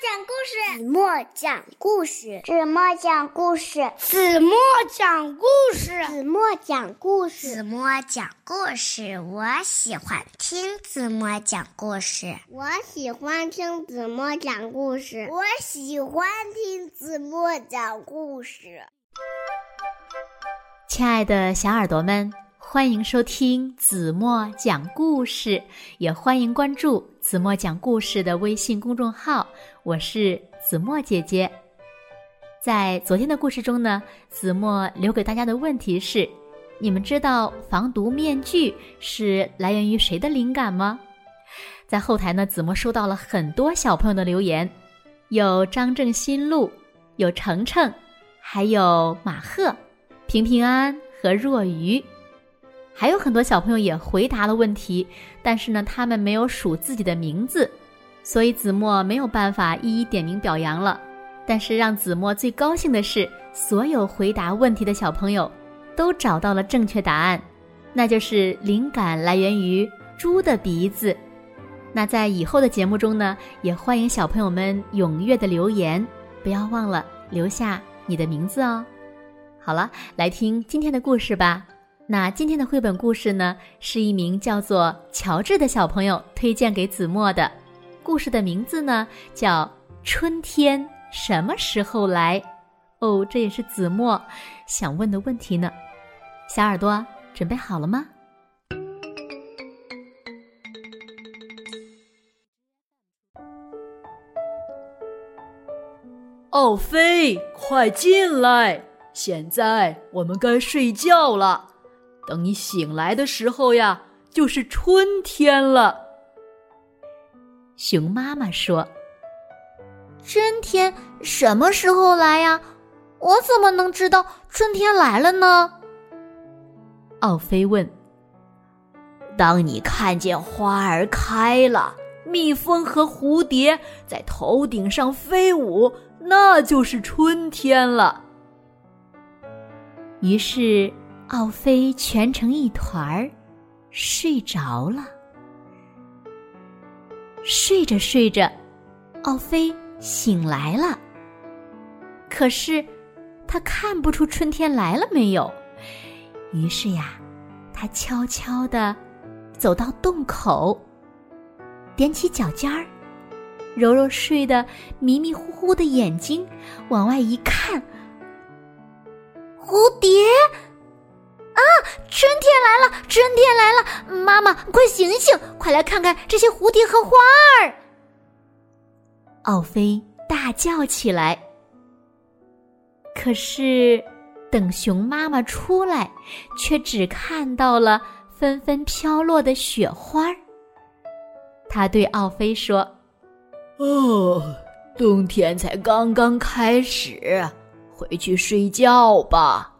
讲故事，子墨讲故事，子墨讲故事，子墨讲故事，子墨讲故事，子墨讲故事。我喜欢听子墨讲故事，我喜欢听子墨讲故事，我喜欢听子墨讲故事。亲爱的小耳朵们，欢迎收听子墨讲故事，也欢迎关注子墨讲故事的微信公众号。我是子墨姐姐。在昨天的故事中呢，子墨留给大家的问题是：你们知道防毒面具是来源于谁的灵感吗？在后台呢，子墨收到了很多小朋友的留言，有张正新路，有程程，还有马赫。平平安安和若愚，还有很多小朋友也回答了问题，但是呢，他们没有数自己的名字，所以子墨没有办法一一点名表扬了。但是让子墨最高兴的是，所有回答问题的小朋友都找到了正确答案，那就是灵感来源于猪的鼻子。那在以后的节目中呢，也欢迎小朋友们踊跃的留言，不要忘了留下你的名字哦。好了，来听今天的故事吧。那今天的绘本故事呢，是一名叫做乔治的小朋友推荐给子墨的。故事的名字呢，叫《春天什么时候来》。哦，这也是子墨想问的问题呢。小耳朵准备好了吗？奥菲，快进来！现在我们该睡觉了，等你醒来的时候呀，就是春天了。熊妈妈说：“春天什么时候来呀？我怎么能知道春天来了呢？”奥菲问：“当你看见花儿开了，蜜蜂和蝴蝶在头顶上飞舞，那就是春天了。”于是，奥菲蜷成一团儿，睡着了。睡着睡着，奥菲醒来了。可是，他看不出春天来了没有。于是呀，他悄悄地走到洞口，踮起脚尖儿，揉揉睡得迷迷糊糊的眼睛，往外一看。蝴蝶！春天来了，春天来了！妈妈，快醒醒，快来看看这些蝴蝶和花儿！奥菲大叫起来。可是，等熊妈妈出来，却只看到了纷纷飘落的雪花。他对奥菲说：“哦，冬天才刚刚开始。”回去睡觉吧。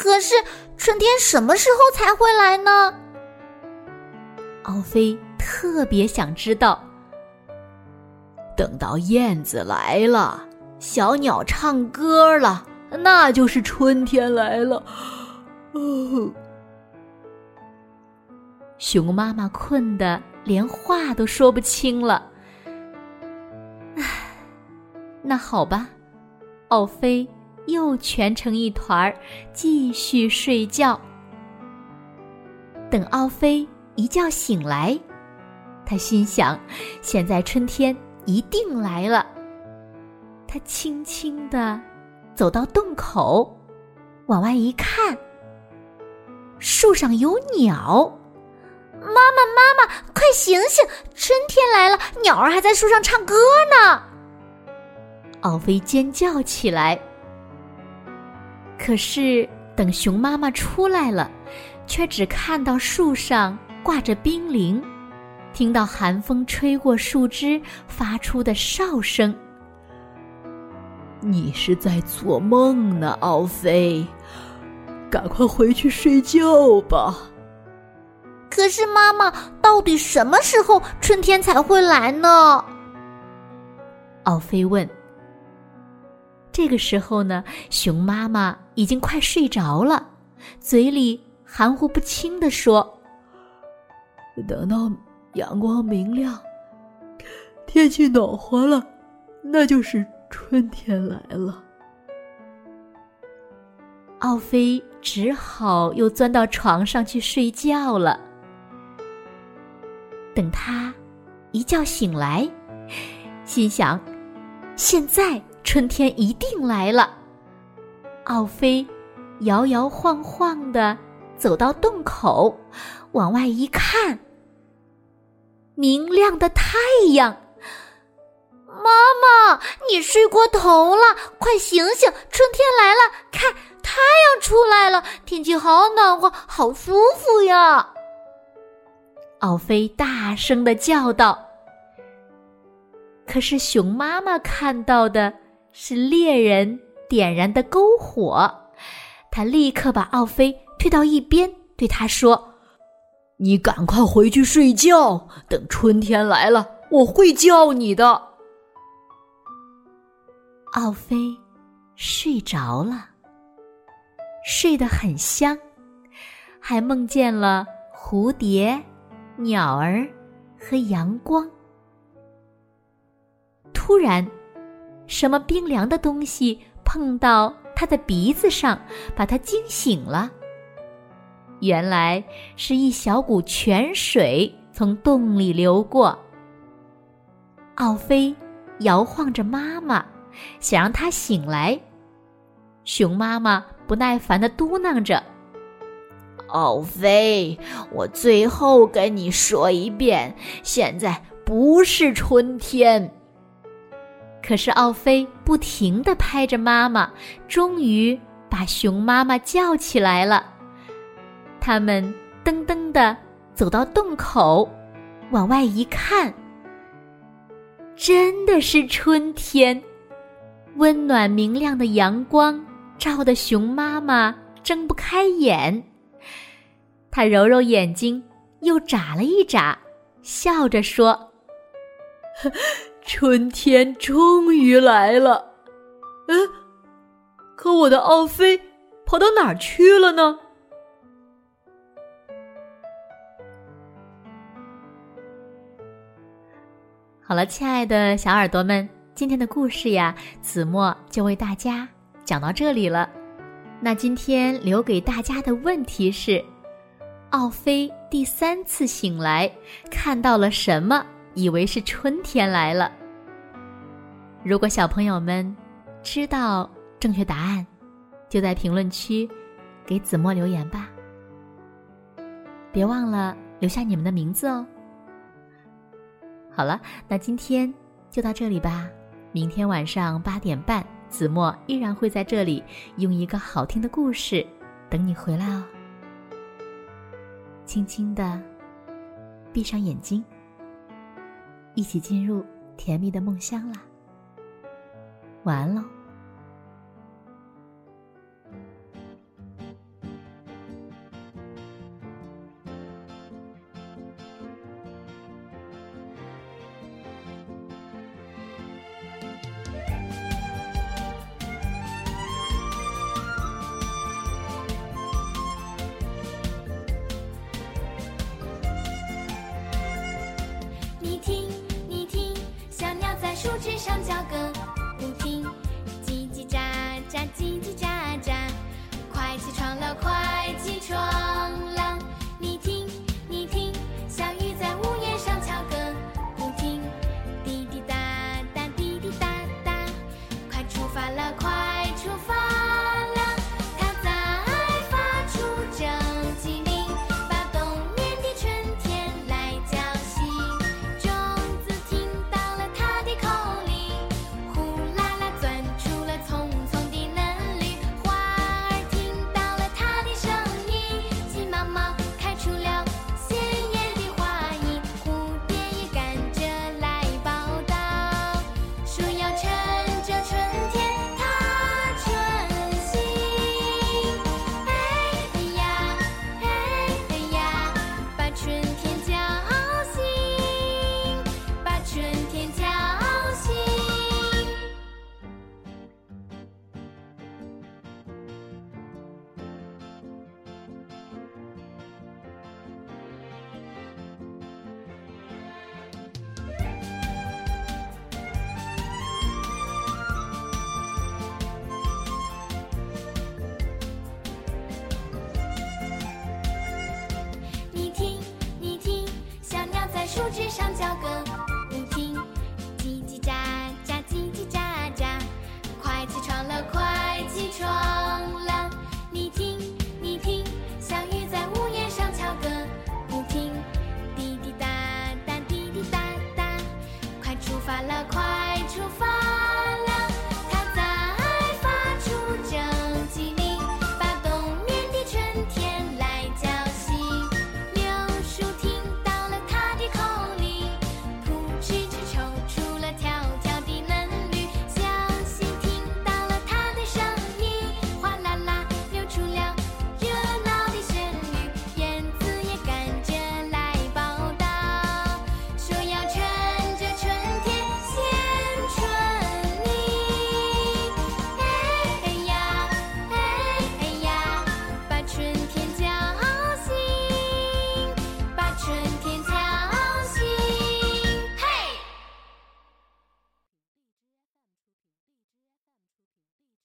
可是春天什么时候才会来呢？奥菲特别想知道。等到燕子来了，小鸟唱歌了，那就是春天来了。哦，熊妈妈困得连话都说不清了。唉，那好吧。奥菲又蜷成一团儿，继续睡觉。等奥菲一觉醒来，他心想：现在春天一定来了。他轻轻地走到洞口，往外一看，树上有鸟。妈妈，妈妈，快醒醒！春天来了，鸟儿还在树上唱歌呢。奥菲尖叫起来，可是等熊妈妈出来了，却只看到树上挂着冰凌，听到寒风吹过树枝发出的哨声。你是在做梦呢，奥菲，赶快回去睡觉吧。可是妈妈，到底什么时候春天才会来呢？奥菲问。这个时候呢，熊妈妈已经快睡着了，嘴里含糊不清地说：“等到阳光明亮，天气暖和了，那就是春天来了。奥菲只好又钻到床上去睡觉了。等他一觉醒来，心想：现在春天一定来了。奥菲摇摇晃晃的走到洞口，往外一看，明亮的太阳。妈妈，你睡过头了，快醒醒！春天来了，看太阳出来了，天气好暖和，好舒服呀！奥菲大声的叫道。可是熊妈妈看到的是猎人点燃的篝火，他立刻把奥菲推到一边，对他说：“你赶快回去睡觉，等春天来了，我会叫你的。”奥菲睡着了，睡得很香，还梦见了蝴蝶、鸟儿和阳光。突然，什么冰凉的东西碰到他的鼻子上，把他惊醒了。原来是一小股泉水从洞里流过。奥菲摇晃着妈妈。想让她醒来，熊妈妈不耐烦的嘟囔着：“奥菲，我最后跟你说一遍，现在不是春天。”可是奥菲不停的拍着妈妈，终于把熊妈妈叫起来了。他们噔噔的走到洞口，往外一看，真的是春天。温暖明亮的阳光照得熊妈妈睁不开眼，她揉揉眼睛，又眨了一眨，笑着说：“春天终于来了。”嗯，可我的奥菲跑到哪儿去了呢？好了，亲爱的小耳朵们。今天的故事呀，子墨就为大家讲到这里了。那今天留给大家的问题是：奥菲第三次醒来看到了什么？以为是春天来了。如果小朋友们知道正确答案，就在评论区给子墨留言吧。别忘了留下你们的名字哦。好了，那今天就到这里吧。明天晚上八点半，子墨依然会在这里用一个好听的故事等你回来哦。轻轻的闭上眼睛，一起进入甜蜜的梦乡啦。晚安喽。纸上叫个